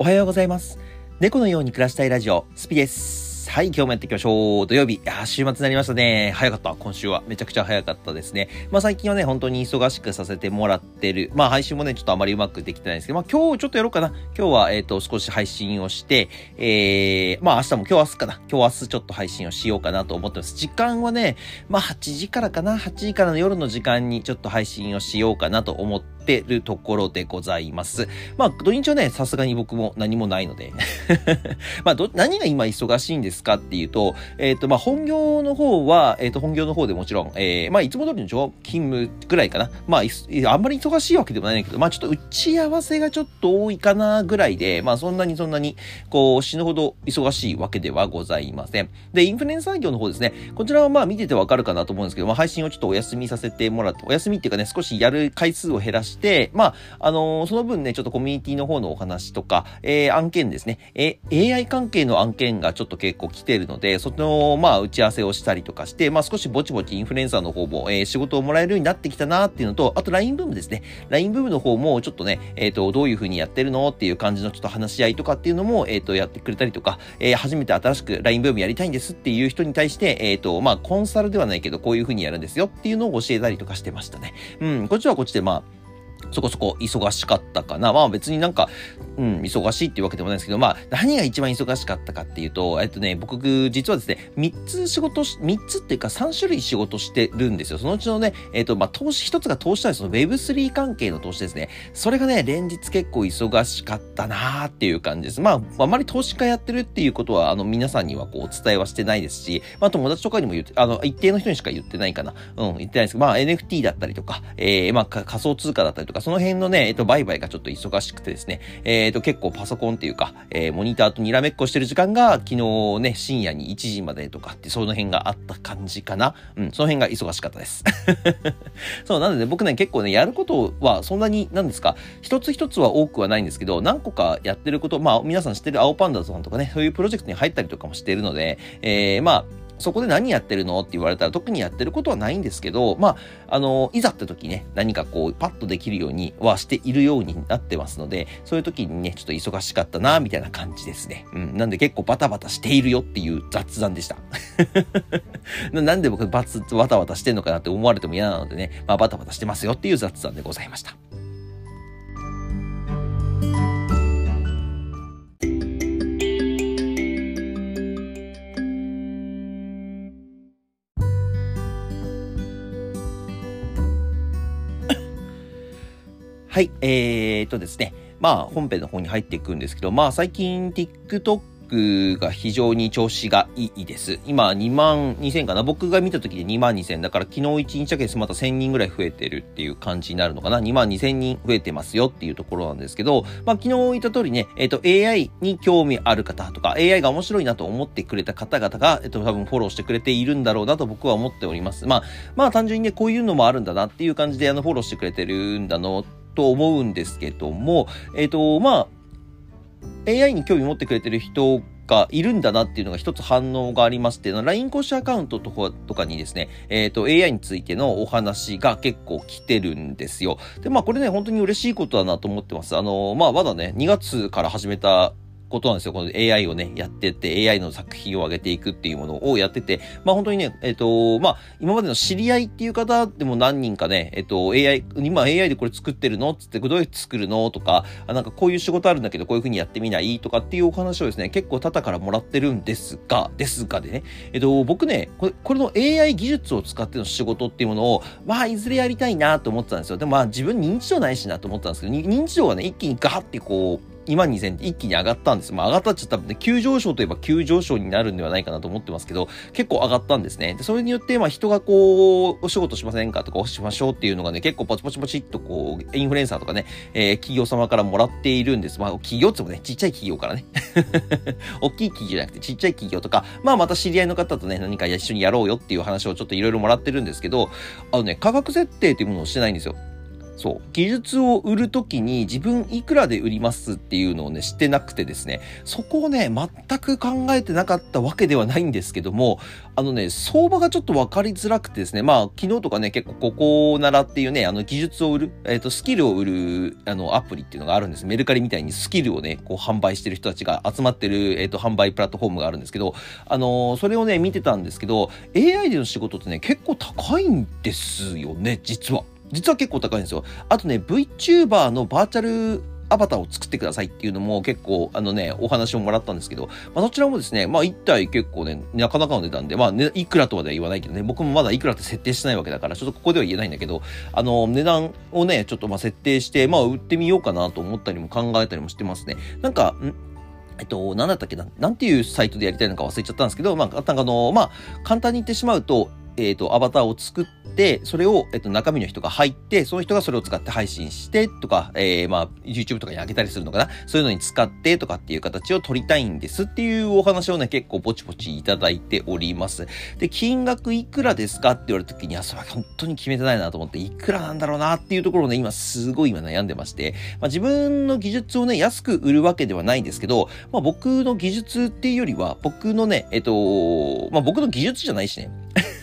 おはようございます。猫のように暮らしたいラジオ、スピです。はい、今日もやっていきましょう。土曜日。いや週末になりましたね。早かった。今週は。めちゃくちゃ早かったですね。まあ最近はね、本当に忙しくさせてもらってる。まあ配信もね、ちょっとあまりうまくできてないんですけど、まあ今日ちょっとやろうかな。今日は、えっ、と、少し配信をして、えー、まあ明日も今日明日かな。今日明日ちょっと配信をしようかなと思ってます。時間はね、まあ8時からかな。8時からの夜の時間にちょっと配信をしようかなと思っててるところでございます。まあ土日はね、さすがに僕も何もないので。まあど、何が今忙しいんですかっていうと、えっ、と、まあ本業の方は、えっ、と本業の方でもちろん、えー、まあいつも通りの勤務ぐらいかな。まあ、あんまり忙しいわけでもないんだけど、まあちょっと打ち合わせがちょっと多いかなぐらいで、まあそんなにそんなに、こう、死ぬほど忙しいわけではございません。で、インフルエンサー業の方ですね。こちらはまあ見ててわかるかなと思うんですけど、まあ配信をちょっとお休みさせてもらって、お休みっていうかね、少しやる回数を減らして、まあ、あのーその分ね、ちょっとコミュニティの方のお話とか、えー、案件ですね、えー AI 関係の案件がちょっと結構来てるので、その、まあ、打ち合わせをしたりとかして、まあ、少しぼちぼちインフルエンサーの方も、えー仕事をもらえるようになってきたなっていうのと、あと LINE ブームですね。LINE ブームの方も、ちょっとね、えっ、と、どういう風にやってるの？っていう感じのちょっと話し合いとかっていうのも、えっ、と、やってくれたりとか、えー初めて新しく LINE ブームやりたいんですっていう人に対して、えっ、と、まあ、コンサルではないけど、こういう風にやるんですよっていうのを教えたりとかしてましたね。うん、こっちはこっちで、まあ、そこそこ忙しかったかな。まあ別になんか、うん、忙しいっていうわけでもないんですけど、まあ何が一番忙しかったかっていうと、えっとね、僕実はですね、3つ仕事し、3つっていうか3種類仕事してるんですよ。そのうちのね、えっと、まあ投資、一つが投資なんですその Web3 関係の投資ですね。それがね、連日結構忙しかったなーっていう感じです。まあ、あまり投資家やってるっていうことは、あの、皆さんにはこう、お伝えはしてないですし、まあ友達とかにも言って、あの、一定の人にしか言ってないかな。うん、言ってないですけど、まあ NFT だったりとか、えー、まあ仮想通貨だったりとか、とかその辺のね、えっと、売買がちょっと忙しくてですね、えっと、結構パソコンっていうか、えー、モニターとにらめっこしてる時間が、昨日ね、深夜に1時までとかって、その辺があった感じかな。うん、その辺が忙しかったです。そう、なので僕ね、結構ね、やることはそんなに、なんですか、一つ一つは多くはないんですけど、何個かやってること、まあ、皆さん知ってる青パンダさんとかね、そういうプロジェクトに入ったりとかもしてるので、えー、まあ、そこで何やってるの？って言われたら特にやってることはないんですけど、まあ、あの、いざって時ね、何かこう、パッとできるようにはしているようになってますので、そういう時にね、ちょっと忙しかったな、みたいな感じですね。うん。なんで結構バタバタしているよっていう雑談でした。なんで僕バツ、バタバタしてんのかなって思われても嫌なのでね、まあバタバタしてますよっていう雑談でございました。はい、えー、っとですね。まあ、本編の方に入っていくんですけど、まあ、最近 TikTok が非常に調子がいいです。今、2万2000かな？僕が見た時で2万2000。だから昨日1日だけでまた1000人ぐらい増えてるっていう感じになるのかな ?2 万2000人増えてますよっていうところなんですけど、まあ、昨日言った通りね、えっ、と、AI に興味ある方とか、AI が面白いなと思ってくれた方々が、えっ、と、多分フォローしてくれているんだろうなと僕は思っております。まあ、まあ、単純にね、こういうのもあるんだなっていう感じで、あの、フォローしてくれてるんだの、と思うんですけども、えっ、と、まあ、AI に興味持ってくれてる人がいるんだなっていうのが一つ反応がありまして、LINE 公式アカウントとかにですね、えっ、と、AI についてのお話が結構来てるんですよ。で、まあこれね、本当に嬉しいことだなと思ってます。あの、まあまだね、2月から始めたことなんですよ。この AI をね、やってって、AI の作品を上げていくっていうものをやってて、まあ本当にね、えっ、と、まあ今までの知り合いっていう方でも何人かね、えっ、と、AI、今 AI でこれ作ってるのつって、どうやって作るのとか、あなんかこういう仕事あるんだけど、こういう風にやってみないとかっていうお話をですね、結構多々からもらってるんですが、ですがでね、えっ、と、僕ね、これ、これの AI 技術を使っての仕事っていうものを、まあ、いずれやりたいなと思ってたんですよ。でもまあ、自分認知度ないしなと思ったんですけど、認知度がね、一気にガーってこう、2万2000って一気に上がったんです。まあ上がったっちゃったらね、急上昇といえば急上昇になるんではないかなと思ってますけど、結構上がったんですね。で、それによって、まあ人がこう、お仕事しませんかとか、おしましょうっていうのがね、結構ポチポチポチっとこう、インフルエンサーとかね、えー企業様からもらっているんです。まあ企業ってもね、ちっちゃい企業からね。大きい企業じゃなくてちっちゃい企業とか、まあまた知り合いの方とね、何か一緒にやろうよっていう話をちょっといろいろもらってるんですけど、あのね、価格設定っていうものをしてないんですよ。そう。技術を売るときに自分いくらで売りますっていうのをね、知ってなくてですね、そこをね、全く考えてなかったわけではないんですけども、あのね、相場がちょっと分かりづらくてですね、まあ、昨日とかね、結構ここならっていうね、あの技術を売る、えっ、ー、と、スキルを売る、あの、アプリっていうのがあるんです。メルカリみたいにスキルをね、こう販売してる人たちが集まってる、えっ、ー、と、販売プラットフォームがあるんですけど、あのー、それをね、見てたんですけど、AI での仕事ってね、結構高いんですよね、実は。実は結構高いんですよ。あとね、VTuber のバーチャルアバターを作ってくださいっていうのも結構、あのね、お話をもらったんですけど、まあ、そちらもですね、まあ、1体結構ね、なかなかの値段で、まあ、ね、いくらとは言わないけどね、僕もまだいくらって設定してないわけだから、ちょっとここでは言えないんだけど、あの、値段をね、ちょっとまあ設定して、まあ、売ってみようかなと思ったりも考えたりもしてますね。なんか、ん？えっと、なんだったっけな、なんていうサイトでやりたいのか忘れちゃったんですけど、まあ、なんかあの、まあ、簡単に言ってしまうと、えっ、ー、と、アバターを作って、それを、えっ、ー、と、中身の人が入って、その人がそれを使って配信してとか、えー、まあ、YouTube とかに上げたりするのかな？そういうのに使ってとかっていう形を取りたいんですっていうお話をね、結構ぼちぼちいただいております。で、金額いくらですかって言われた時に、あ、それは本当に決めてないなと思って、いくらなんだろうなっていうところをね、今すごい今悩んでまして、まあ、自分の技術をね、安く売るわけではないんですけど、まあ、僕の技術っていうよりは、僕のね、えっと、まあ、僕の技術じゃないしね、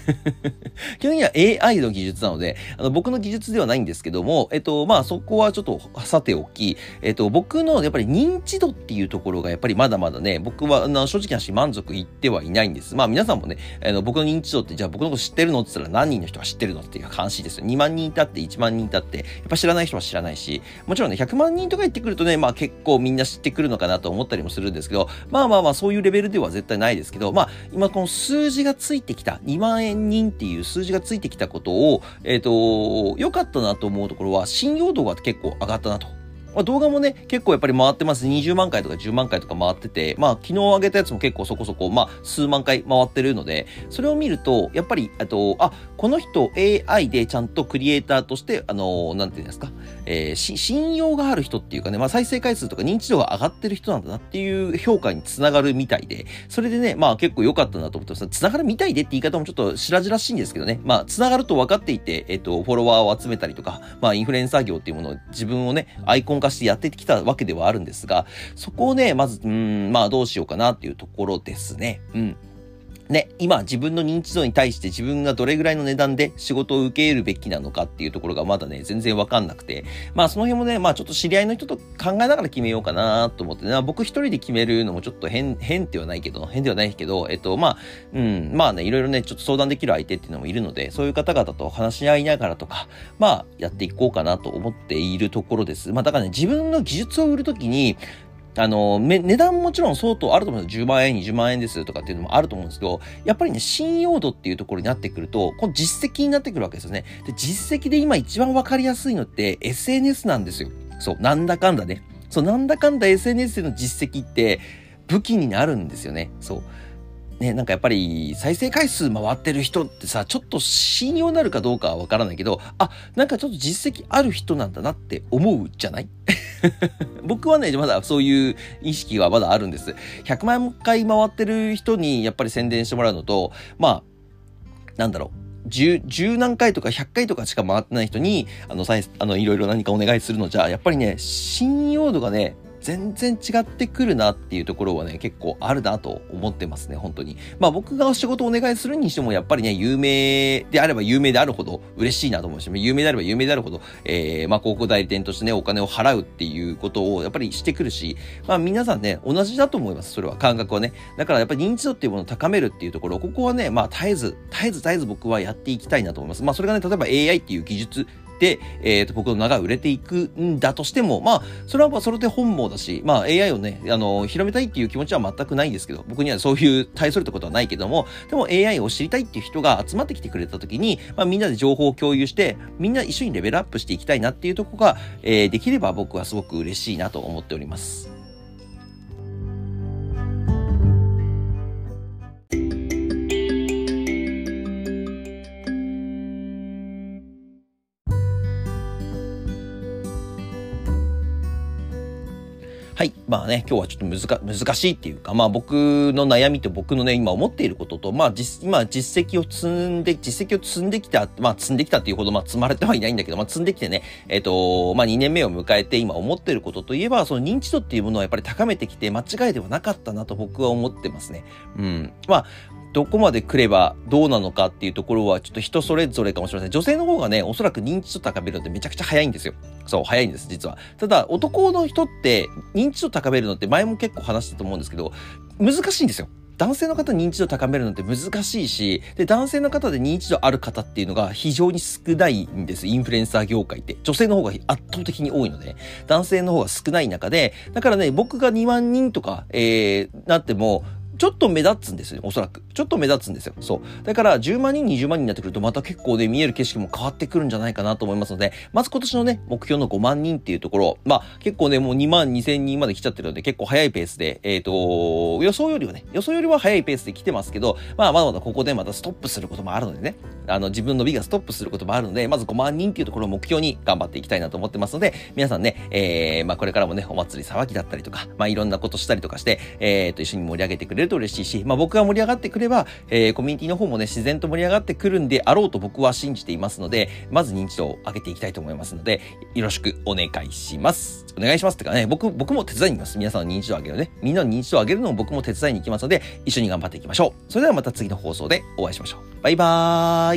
基本的には AI の技術なので、あの僕の技術ではないんですけども、えっと、まあそこはちょっとさておき、えっと、僕のやっぱり認知度っていうところがやっぱりまだまだね、僕はあの正直な話満足いってはいないんです。まあ皆さんもね、あの僕の認知度ってじゃあ僕のこと知ってるの？って言ったら何人の人が知ってるの？っていう話ですよ。2万人いたって1万人いたって、やっぱ知らない人は知らないし、もちろんね、100万人とか言ってくるとね、まあ結構みんな知ってくるのかなと思ったりもするんですけど、まあまあまあそういうレベルでは絶対ないですけど、まあ今この数字がついてきた2万円人っていう数字がついてきたことを、えっ、ー、と、良かったなと思うところは、信用度が結構上がったなと。まあ、動画もね、結構やっぱり回ってます。20万回とか10万回とか回ってて、まあ昨日上げたやつも結構そこそこ、まあ数万回回ってるので、それを見ると、やっぱり、あと、あ、この人 AI でちゃんとクリエイターとして、あの、なんていうんですか、えー、信用がある人っていうかね、まあ再生回数とか認知度が上がってる人なんだなっていう評価につながるみたいで、それでね、まあ結構良かったなと思ってます。つながるみたいでって言い方もちょっと白々しいんですけどね、まあつながると分かっていて、えっ、と、フォロワーを集めたりとか、まあインフルエンサー業っていうものを自分をね、アイコン化してやってきたわけではあるんですが、そこをね、まず、うん、まあどうしようかなっていうところですね。うん。ね、今自分の認知度に対して自分がどれぐらいの値段で仕事を受け入れるべきなのかっていうところがまだね、全然わかんなくて、まあその辺もね、まあちょっと知り合いの人と考えながら決めようかなと思ってね、僕一人で決めるのもちょっと変、変ではないけど、変ではないけど、えっと、まあ、うん、まあね、いろいろね、ちょっと相談できる相手っていうのもいるので、そういう方々と話し合いながらとか、まあ、やっていこうかなと思っているところです。まあだからね、自分の技術を売るときに、あの、値段もちろん相当あると思うんですよ。10万円、20万円ですとかっていうのもあると思うんですけど、やっぱりね、信用度っていうところになってくると、この実績になってくるわけですよね。で、実績で今一番わかりやすいのって SNS なんですよ。そう、なんだかんだね。そう、なんだかんだ SNS での実績って武器になるんですよね。そう。ね、なんかやっぱり再生回数回ってる人ってさ、ちょっと信用なるかどうかはわからないけど、あ、なんかちょっと実績ある人なんだなって思うじゃない？僕はね、まだそういう意識はまだあるんです。100万回回ってる人にやっぱり宣伝してもらうのと、まあ、なんだろう。十、十何回とか100回とかしか回ってない人に、あの、あの、いろいろ何かお願いするのじゃ、やっぱりね、信用度がね、全然違ってくるなっていうところはね、結構あるなと思ってますね、本当に。まあ僕が仕事をお願いするにしても、やっぱりね、有名であれば有名であるほど嬉しいなと思うし、有名であれば有名であるほど、えー、まあ広告代理店としてね、お金を払うっていうことをやっぱりしてくるし、まあ皆さんね、同じだと思います、それは、感覚はね。だからやっぱり認知度っていうものを高めるっていうところ、ここはね、まあ絶えず、絶えず絶えず僕はやっていきたいなと思います。まあそれがね、例えば AI っていう技術、えっ、ー、と、僕の名が売れていくんだとしても、まあ、それはそれで本望だし、まあ、AI をね、あの、広めたいっていう気持ちは全くないんですけど、僕にはそういう対するってことはないけども、でも AI を知りたいっていう人が集まってきてくれた時に、まあ、みんなで情報を共有して、みんな一緒にレベルアップしていきたいなっていうとこが、えー、できれば僕はすごく嬉しいなと思っております。はい。まあね、今日はちょっと難難しいっていうか、まあ僕の悩みと僕のね、今思っていることと、まあ実、今実績を積んで、実績を積んできた、まあ積んできたっていうほど、まあ積まれてはいないんだけど、まあ積んできてね、えっ、ー、と、まあ2年目を迎えて今思っていることといえば、その認知度っていうものはやっぱり高めてきて間違いではなかったなと僕は思ってますね。うん。まあ、どこまで来ればどうなのかっていうところはちょっと人それぞれかもしれません。女性の方がね、おそらく認知度高めるのってめちゃくちゃ早いんですよ。そう、早いんです、実は。ただ、男の人って認知度高めるのって前も結構話したと思うんですけど、難しいんですよ。男性の方認知度高めるのって難しいし、で、男性の方で認知度ある方っていうのが非常に少ないんです。インフルエンサー業界って。女性の方が圧倒的に多いので、男性の方が少ない中で、だからね、僕が2万人とか、えー、なっても、ちょっと目立つんですよ、おそらく。ちょっと目立つんですよ。そう。だから、10万人、20万人になってくると、また結構ね、見える景色も変わってくるんじゃないかなと思いますので、まず今年のね、目標の5万人っていうところ、まあ、結構ね、もう2万2000人まで来ちゃってるので、結構早いペースで、えっ、ー、と、予想よりはね、予想よりは早いペースで来てますけど、まあ、まだまだここでまたストップすることもあるのでね、あの、自分の美がストップすることもあるので、まず5万人っていうところを目標に頑張っていきたいなと思ってますので、皆さんね、えー、まあ、これからもね、お祭り騒ぎだったりとか、まあ、いろんなことしたりとかして、え、ー、と、一緒に盛り上げてくれると嬉しいし、まあ、僕が盛り上がってくれば、えー、コミュニティの方もね、自然と盛り上がってくるんであろうと僕は信じていますので、まず認知度を上げていきたいと思いますので、よろしくお願いします。お願いしますってかね、僕、僕も手伝いに行きます。皆さんの認知度を上げるね。みんなの認知度を上げるのも僕も手伝いに行きますので、一緒に頑張っていきましょう。それではまた次の放送でお会いしましょう。バイバーイ。